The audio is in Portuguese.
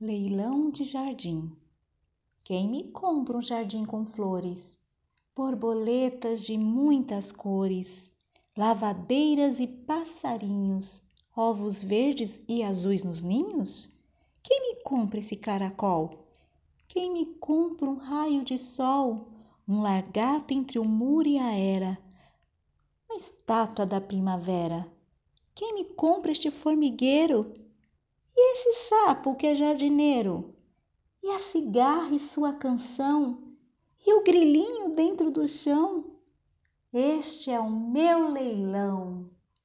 Leilão de jardim. Quem me compra um jardim com flores, borboletas de muitas cores, lavadeiras e passarinhos, ovos verdes e azuis nos ninhos? Quem me compra esse caracol? Quem me compra um raio de sol, um largato entre o muro e a era, uma estátua da primavera? Quem me compra este formigueiro? E esse sapo que é jardineiro? E a cigarra e sua canção? E o grilinho dentro do chão? Este é o meu leilão.